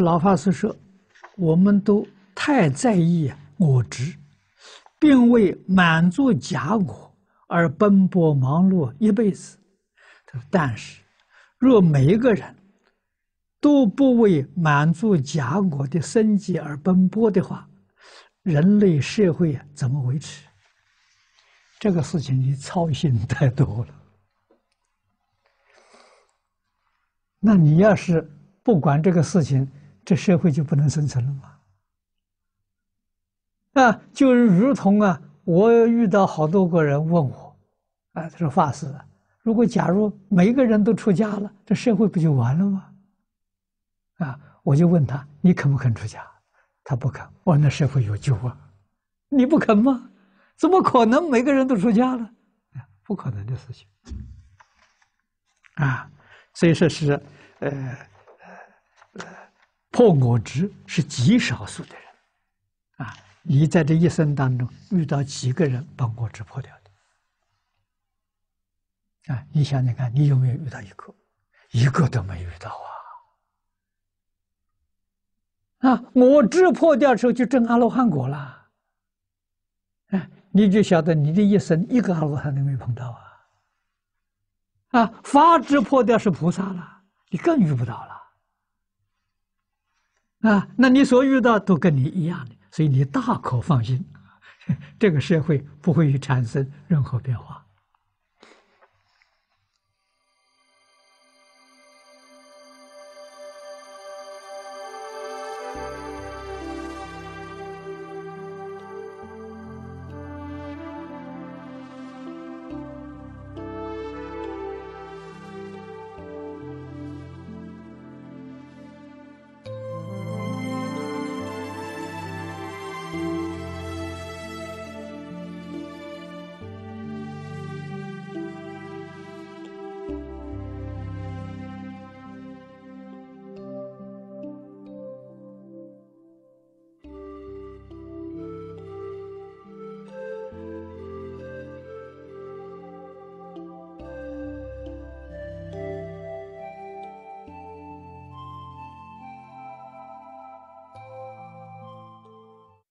老法师说：“我们都太在意我执，并为满足假我而奔波忙碌一辈子。但是，若每一个人都不为满足假我的生计而奔波的话，人类社会怎么维持？这个事情你操心太多了。那你要是不管这个事情，这社会就不能生存了吗？啊，就如同啊，我遇到好多个人问我，啊，他说法师，如果假如每一个人都出家了，这社会不就完了吗？啊，我就问他，你肯不肯出家？他不肯。我说那社会有救啊？你不肯吗？怎么可能每个人都出家了？不可能的事情。啊，所以说是，呃，呃，破我执是极少数的人。啊，你在这一生当中遇到几个人把我执破掉的？啊，你想想看，你有没有遇到一个？一个都没遇到啊！啊，我执破掉的时候就证阿罗汉果了。哎，你就晓得你的一生一个阿罗汉都没碰到啊！啊，法执破掉是菩萨了，你更遇不到了。啊，那你所遇到都跟你一样的。所以你大可放心，这个社会不会产生任何变化。